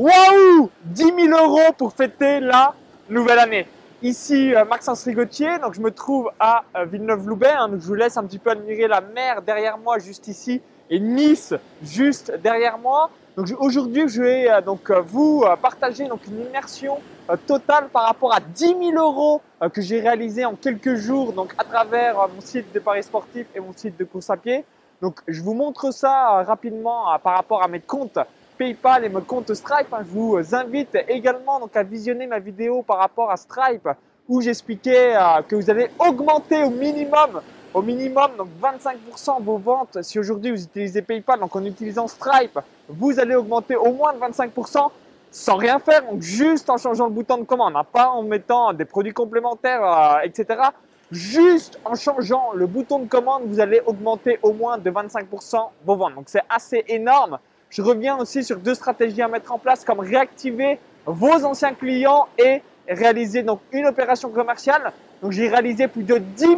Waouh 10 000 euros pour fêter la nouvelle année. Ici euh, Maxence Rigotier, donc je me trouve à euh, Villeneuve-Loubet. Hein, je vous laisse un petit peu admirer la mer derrière moi, juste ici, et Nice juste derrière moi. Donc aujourd'hui, je vais euh, donc vous partager donc une immersion totale par rapport à 10 000 euros que j'ai réalisé en quelques jours, donc à travers mon site de paris sportif et mon site de course à pied. Donc je vous montre ça rapidement par rapport à mes comptes PayPal et mon compte Stripe. Hein. Je vous invite également donc à visionner ma vidéo par rapport à Stripe où j'expliquais euh, que vous allez augmenter au minimum, au minimum donc 25% vos ventes. Si aujourd'hui vous utilisez PayPal, donc en utilisant Stripe, vous allez augmenter au moins de 25% sans rien faire, donc juste en changeant le bouton de commande, hein. pas en mettant des produits complémentaires, euh, etc. Juste en changeant le bouton de commande, vous allez augmenter au moins de 25% vos ventes. Donc c'est assez énorme. Je reviens aussi sur deux stratégies à mettre en place comme réactiver vos anciens clients et réaliser donc une opération commerciale. Donc j'ai réalisé plus de 10 000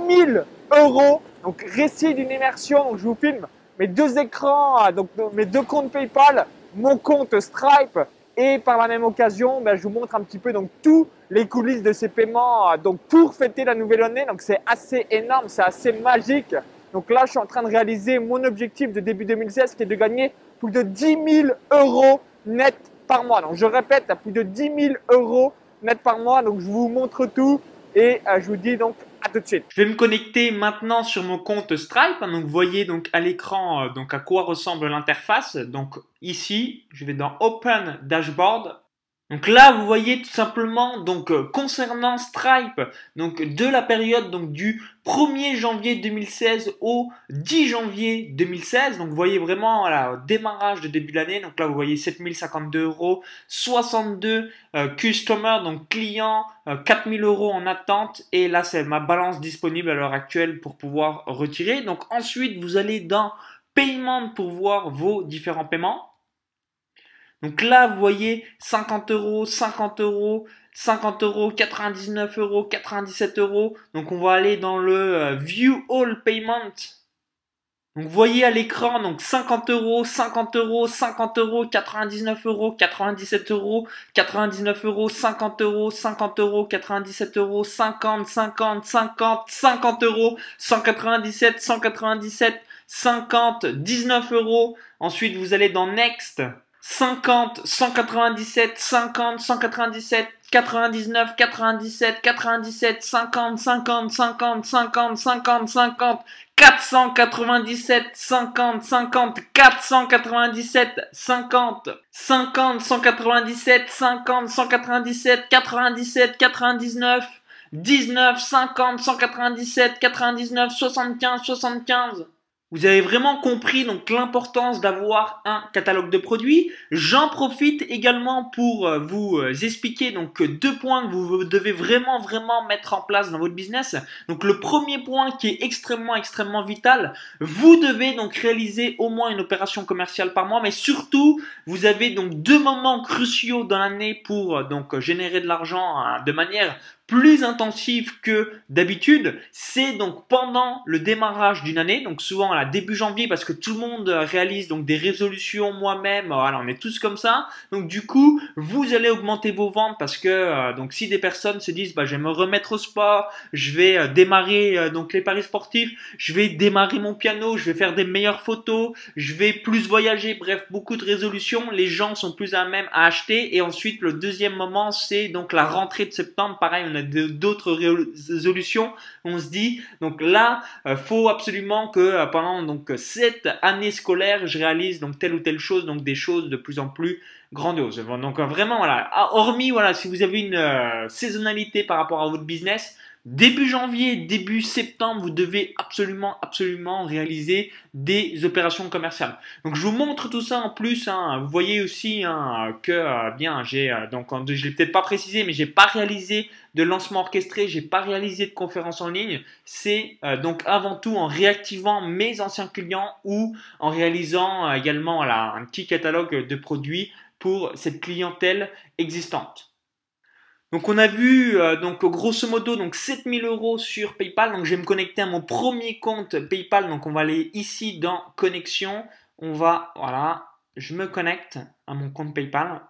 euros. Donc récit d'une immersion. Donc je vous filme mes deux écrans, euh, donc mes deux comptes PayPal, mon compte Stripe et par la même occasion, ben, je vous montre un petit peu donc tous les coulisses de ces paiements euh, donc pour fêter la nouvelle année. Donc c'est assez énorme, c'est assez magique. Donc là, je suis en train de réaliser mon objectif de début 2016 qui est de gagner plus de 10 000 euros net par mois. Donc je répète, à plus de 10 000 euros net par mois. Donc je vous montre tout et euh, je vous dis donc à tout de suite. Je vais me connecter maintenant sur mon compte Stripe. Donc vous voyez donc à l'écran euh, donc à quoi ressemble l'interface. Donc ici, je vais dans Open Dashboard. Donc là, vous voyez tout simplement, donc euh, concernant Stripe, donc de la période donc du 1er janvier 2016 au 10 janvier 2016. Donc vous voyez vraiment voilà, démarrage de début de l'année. Donc là, vous voyez 7052 euros, 62 euh, customers, donc clients, 4000 euh, euros en attente. Et là, c'est ma balance disponible à l'heure actuelle pour pouvoir retirer. Donc ensuite, vous allez dans paiement pour voir vos différents paiements. Donc là, vous voyez 50 euros, 50 euros, 50 euros, 99 euros, 97 euros. Donc on va aller dans le euh, View All Payment. Donc vous voyez à l'écran, donc 50 euros, 50 euros, 50 euros, 99 euros, 97 euros, 99 euros, 50 euros, 50 euros, 97 euros, 50, 50, 50, 50 euros, 197, 197, 50, 19 euros. Ensuite vous allez dans Next. 50, 197, 50, 197, 99, 97, 97, 50, 50, 50, 50, 50, 50, 497, 50, 50, 497, 50, 50, 197, 50, 197, 97, 99, 19, 50, 197, 99, 75, 75. Vous avez vraiment compris donc l'importance d'avoir un catalogue de produits. J'en profite également pour euh, vous euh, expliquer donc deux points que vous devez vraiment vraiment mettre en place dans votre business. Donc le premier point qui est extrêmement extrêmement vital, vous devez donc réaliser au moins une opération commerciale par mois, mais surtout vous avez donc deux moments cruciaux dans l'année pour euh, donc générer de l'argent hein, de manière plus intensive que d'habitude, c'est donc pendant le démarrage d'une année, donc souvent à la début janvier parce que tout le monde réalise donc des résolutions moi-même, voilà, on est tous comme ça. Donc du coup, vous allez augmenter vos ventes parce que euh, donc si des personnes se disent bah je vais me remettre au sport, je vais euh, démarrer euh, donc les paris sportifs, je vais démarrer mon piano, je vais faire des meilleures photos, je vais plus voyager, bref, beaucoup de résolutions, les gens sont plus à même à acheter. Et ensuite le deuxième moment, c'est donc la rentrée de septembre, pareil, on a d'autres résolutions. On se dit, donc là, euh, faut absolument que euh, pendant donc cette année scolaire, je réalise donc telle ou telle chose, donc des choses de plus en plus grandioses. Donc euh, vraiment, voilà, ah, hormis voilà, si vous avez une saisonnalité par rapport à votre business, Début janvier, début septembre, vous devez absolument, absolument réaliser des opérations commerciales. Donc je vous montre tout ça en plus. Hein. Vous voyez aussi hein, que euh, bien, j'ai euh, donc je l'ai peut-être pas précisé, mais j'ai pas réalisé de lancement orchestré, j'ai pas réalisé de conférence en ligne. C'est euh, donc avant tout en réactivant mes anciens clients ou en réalisant également un petit catalogue de produits pour cette clientèle existante. Donc on a vu euh, donc grosso modo donc 7000 euros sur PayPal. Donc je vais me connecter à mon premier compte PayPal. Donc on va aller ici dans connexion. On va voilà, je me connecte à mon compte PayPal.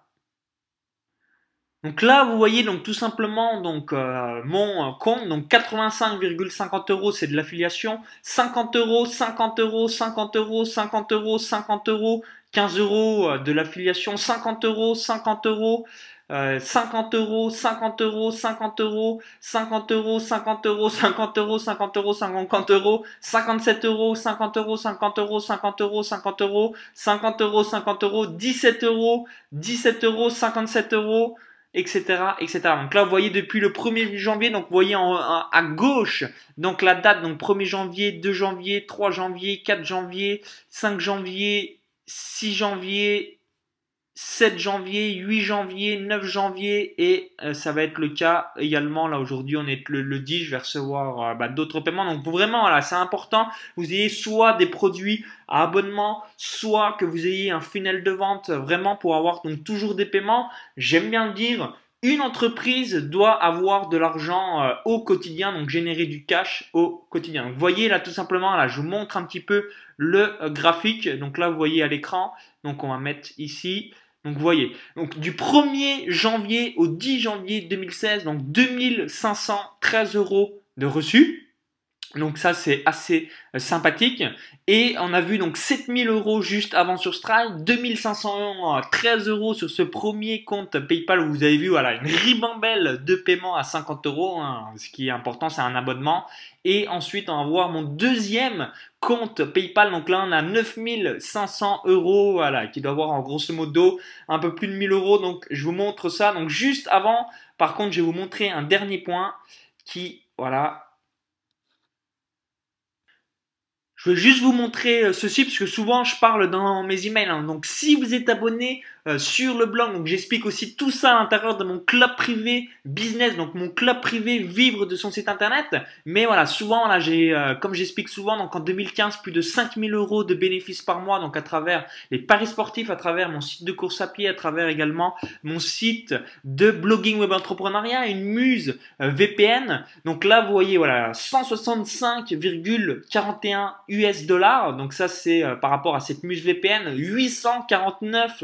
Donc là, vous voyez donc tout simplement donc euh, mon compte, donc 85,50 euros, c'est de l'affiliation, 50 euros, 50 euros, 50 euros, 50 euros, 50 euros, 15 euros euh, de l'affiliation, 50 euros, 50 euros, 50 euros, 50 euros, 50 euros, 50 euros, 50 euros, 50 euros, 50 euros, 50 euros, 57 euros, 50 euros, 50 euros, 50 euros, 50 euros, 50 euros, 50 euros, 17 euros, 17 euros, 57 euros, etc., etc. Donc là, vous voyez depuis le 1er janvier, donc vous voyez en, à gauche, donc la date, donc 1er janvier, 2 janvier, 3 janvier, 4 janvier, 5 janvier, 6 janvier, 7 janvier, 8 janvier, 9 janvier et euh, ça va être le cas également. Là aujourd'hui on est le, 10 je vais recevoir euh, bah, d'autres paiements. Donc vraiment voilà c'est important. Vous ayez soit des produits à abonnement soit que vous ayez un funnel de vente vraiment pour avoir donc toujours des paiements. J'aime bien le dire une entreprise doit avoir de l'argent euh, au quotidien, donc générer du cash au quotidien. vous voyez là tout simplement, là je vous montre un petit peu le graphique. Donc là vous voyez à l'écran, donc on va mettre ici. Donc vous voyez, donc du 1er janvier au 10 janvier 2016, donc 2513 euros de reçus. Donc ça c'est assez euh, sympathique. Et on a vu donc 7000 euros juste avant sur Stripe, 2513 euros sur ce premier compte PayPal où vous avez vu voilà une ribambelle de paiement à 50 euros. Hein. Ce qui est important c'est un abonnement. Et ensuite on va voir mon deuxième compte PayPal. Donc là on a 9500 euros voilà qui doit avoir en grosso modo un peu plus de 1000 euros. Donc je vous montre ça. Donc juste avant, par contre je vais vous montrer un dernier point qui voilà Je vais juste vous montrer euh, ceci parce que souvent je parle dans mes emails. Hein. Donc si vous êtes abonné euh, sur le blog. Donc j'explique aussi tout ça à l'intérieur de mon club privé business, donc mon club privé vivre de son site internet. Mais voilà, souvent là j'ai, euh, comme j'explique souvent, donc en 2015 plus de 5000 euros de bénéfices par mois, donc à travers les paris sportifs, à travers mon site de course à pied, à travers également mon site de blogging web entrepreneuriat, une muse VPN. Donc là vous voyez voilà 165,41 US dollars. Donc ça c'est par rapport à cette muse VPN 849,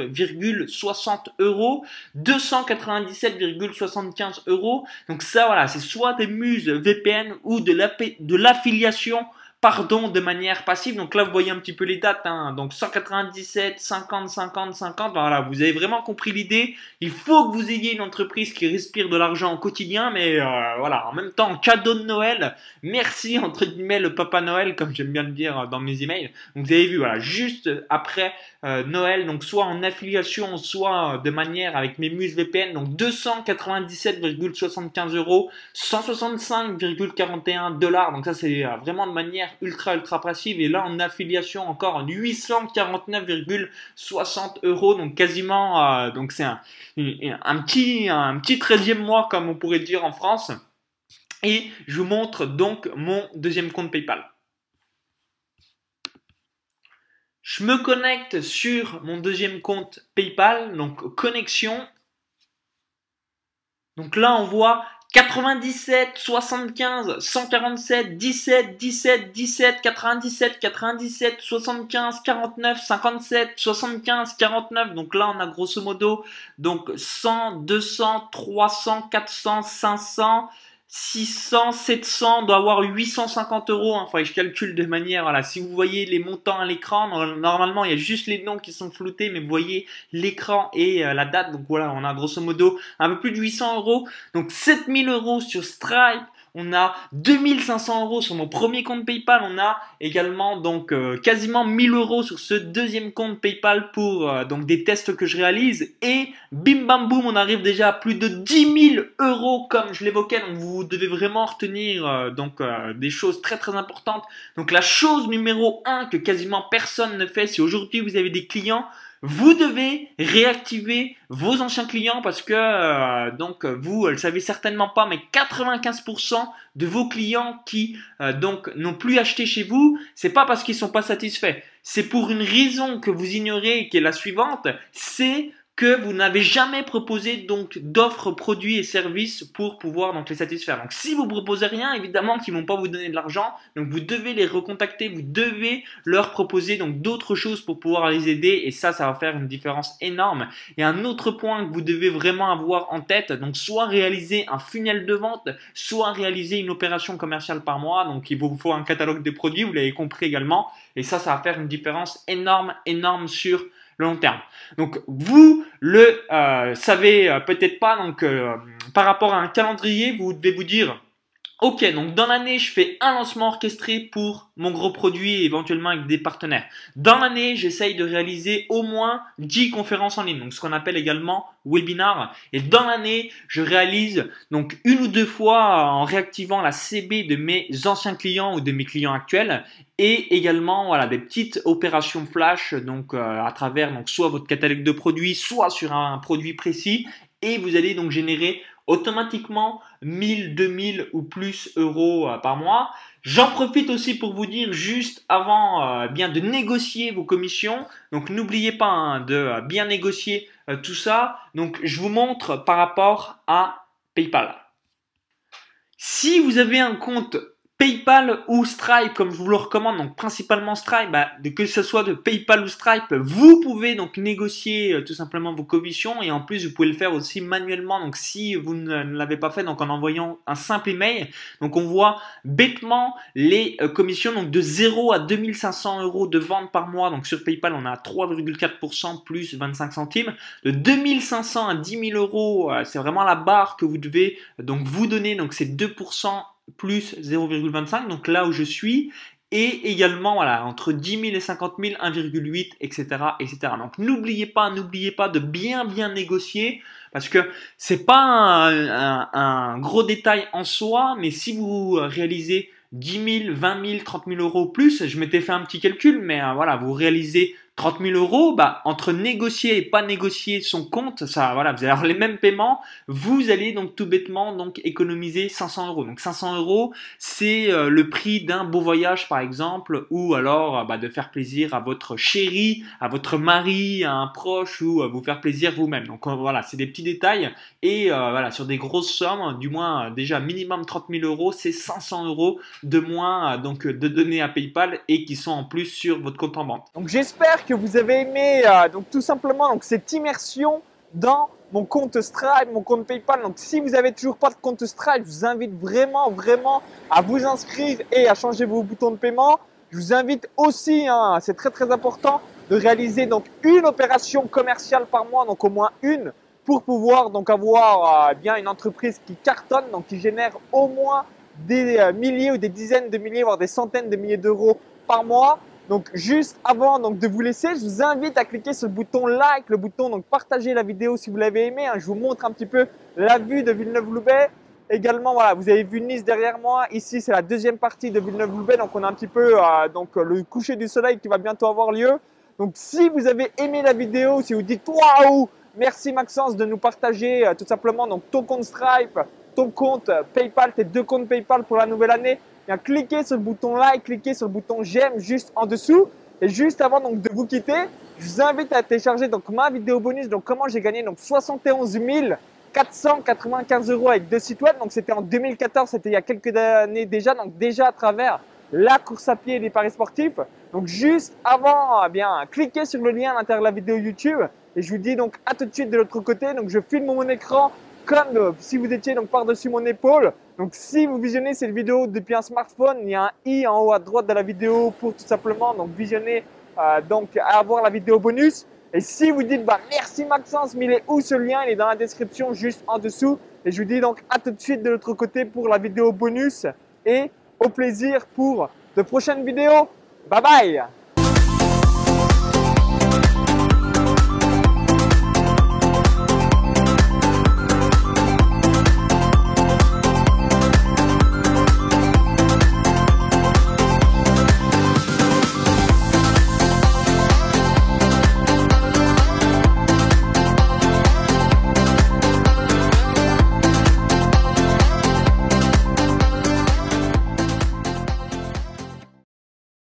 60 euros, 297,75 euros. Donc ça, voilà, c'est soit des muses VPN ou de l'affiliation pardon de manière passive. Donc là, vous voyez un petit peu les dates. Hein. Donc 197, 50, 50, 50. Voilà, vous avez vraiment compris l'idée. Il faut que vous ayez une entreprise qui respire de l'argent au quotidien, mais euh, voilà, en même temps, cadeau de Noël. Merci entre guillemets le Papa Noël, comme j'aime bien le dire dans mes emails. Donc vous avez vu, voilà, juste après euh, Noël, donc soit en affiliation, soit de manière avec mes muses VPN, donc 297,75 euros, 165,41 dollars. Donc ça, c'est euh, vraiment de manière ultra ultra passive et là en affiliation encore en 849,60 euros donc quasiment euh, donc c'est un, petit un petit 13e mois comme on pourrait dire en France et je vous montre donc mon deuxième compte PayPal. Je me connecte sur mon deuxième compte PayPal, donc connexion. Donc là, on voit 97, 75, 147, 17, 17, 17, 97, 97, 75, 49, 57, 75, 49. Donc là, on a grosso modo donc 100, 200, 300, 400, 500, 600, 700, doit avoir 850 euros. Hein. Enfin, je calcule de manière, voilà, si vous voyez les montants à l'écran, normalement, il y a juste les noms qui sont floutés, mais vous voyez l'écran et euh, la date. Donc voilà, on a grosso modo un peu plus de 800 euros. Donc 7000 euros sur Stripe on a 2500 euros sur mon premier compte PayPal, on a également donc euh, quasiment 1000 euros sur ce deuxième compte PayPal pour euh, donc des tests que je réalise et bim bam boum, on arrive déjà à plus de 10 000 euros comme je l'évoquais. Donc vous devez vraiment retenir euh, donc des choses très très importantes. Donc la chose numéro 1 que quasiment personne ne fait, si aujourd'hui vous avez des clients vous devez réactiver vos anciens clients parce que euh, donc vous le savez certainement pas mais 95% de vos clients qui euh, donc n'ont plus acheté chez vous, c'est pas parce qu'ils sont pas satisfaits, c'est pour une raison que vous ignorez qui est la suivante, c'est que vous n'avez jamais proposé donc d'offres produits et services pour pouvoir donc les satisfaire. Donc si vous proposez rien, évidemment qu'ils vont pas vous donner de l'argent, donc vous devez les recontacter, vous devez leur proposer donc d'autres choses pour pouvoir les aider. Et ça ça va faire une différence énorme. Et un autre point que vous devez vraiment avoir en tête, donc soit réaliser un funnel de vente, soit réaliser une opération commerciale par mois, donc il vous faut un catalogue des produits, vous l'avez compris également. Et ça ça va faire une différence énorme énorme sur long terme. Donc vous le euh, savez euh, peut-être pas, donc euh, par rapport à un calendrier, vous devez vous dire Ok, donc dans l'année, je fais un lancement orchestré pour mon gros produit, éventuellement avec des partenaires. Dans l'année, j'essaye de réaliser au moins 10 conférences en ligne, donc ce qu'on appelle également webinar. Et dans l'année, je réalise donc une ou deux fois en réactivant la CB de mes anciens clients ou de mes clients actuels et également voilà des petites opérations flash donc euh, à travers donc soit votre catalogue de produits, soit sur un produit précis et vous allez donc générer automatiquement 1000, 2000 ou plus euros euh, par mois. J'en profite aussi pour vous dire juste avant euh, bien de négocier vos commissions. Donc n'oubliez pas hein, de euh, bien négocier tout ça. Donc je vous montre par rapport à PayPal. Si vous avez un compte PayPal ou Stripe, comme je vous le recommande, donc principalement Stripe, bah, que ce soit de PayPal ou Stripe, vous pouvez donc négocier euh, tout simplement vos commissions et en plus vous pouvez le faire aussi manuellement. Donc si vous ne, l'avez pas fait, donc en envoyant un simple email, donc on voit bêtement les euh, commissions donc de 0 à 2500 euros de vente par mois. Donc sur PayPal on a 3,4% plus 25 centimes. De 2500 à 10 000 euros, euh, c'est vraiment la barre que vous devez donc vous donner. Donc c'est 2% plus 0,25, donc là où je suis, et également voilà entre 10 000 et 50 000 1,8 etc etc donc n'oubliez pas n'oubliez pas de bien bien négocier parce que c'est pas un, gros détail en soi mais si vous réalisez 10 000 20 000 30 000 euros plus je m'étais fait un petit calcul mais euh, voilà vous réalisez 30 000 euros, bah, entre négocier et pas négocier son compte, ça, voilà, vous allez avoir les mêmes paiements, vous allez donc tout bêtement donc économiser 500 euros. Donc 500 euros, c'est euh, le prix d'un beau voyage par exemple, ou alors bah, de faire plaisir à votre chéri, à votre mari, à un proche, ou vous faire plaisir vous-même. Donc euh, voilà, c'est des petits détails. Et euh, voilà, sur des grosses sommes, du moins déjà minimum 30 000 euros, c'est 500 euros de moins donc de données à PayPal et qui sont en plus sur votre compte en banque. Donc j'espère que vous avez aimé euh, donc tout simplement donc cette immersion dans mon compte Stripe, mon compte PayPal. Donc si vous avez toujours pas de compte Stripe, je vous invite vraiment vraiment à vous inscrire et à changer vos boutons de paiement. Je vous invite aussi, hein, c'est très très important, de réaliser donc une opération commerciale par mois, donc au moins une, pour pouvoir donc avoir euh, bien une entreprise qui cartonne, donc qui génère au moins des euh, milliers ou des dizaines de milliers, voire des centaines de milliers d'euros par mois. Donc juste avant donc de vous laisser, je vous invite à cliquer sur le bouton like, le bouton donc partager la vidéo si vous l'avez aimé. Hein. Je vous montre un petit peu la vue de Villeneuve-Loubet. Également, voilà, vous avez vu Nice derrière moi. Ici, c'est la deuxième partie de Villeneuve-Loubet. Donc, on a un petit peu euh, donc le coucher du soleil qui va bientôt avoir lieu. Donc, si vous avez aimé la vidéo, si vous dites waouh, merci Maxence de nous partager euh, tout simplement donc ton compte Stripe, ton compte PayPal, tes deux comptes PayPal pour la nouvelle année cliquez sur le bouton like, cliquez sur le bouton j'aime juste en dessous. Et juste avant donc de vous quitter, je vous invite à télécharger donc ma vidéo bonus. Donc comment j'ai gagné donc 71 495 euros avec deux sites web. Donc c'était en 2014, c'était il y a quelques années déjà. Donc déjà à travers la course à pied et les paris sportifs. Donc juste avant, eh bien cliquez sur le lien à l'intérieur de la vidéo YouTube. Et je vous dis donc à tout de suite de l'autre côté. Donc je filme mon écran comme euh, si vous étiez donc par-dessus mon épaule. Donc si vous visionnez cette vidéo depuis un smartphone, il y a un i en haut à droite de la vidéo pour tout simplement donc visionner, euh, donc avoir la vidéo bonus. Et si vous dites bah merci Maxence, mais il est où ce lien? Il est dans la description juste en dessous. Et je vous dis donc à tout de suite de l'autre côté pour la vidéo bonus et au plaisir pour de prochaines vidéos. Bye bye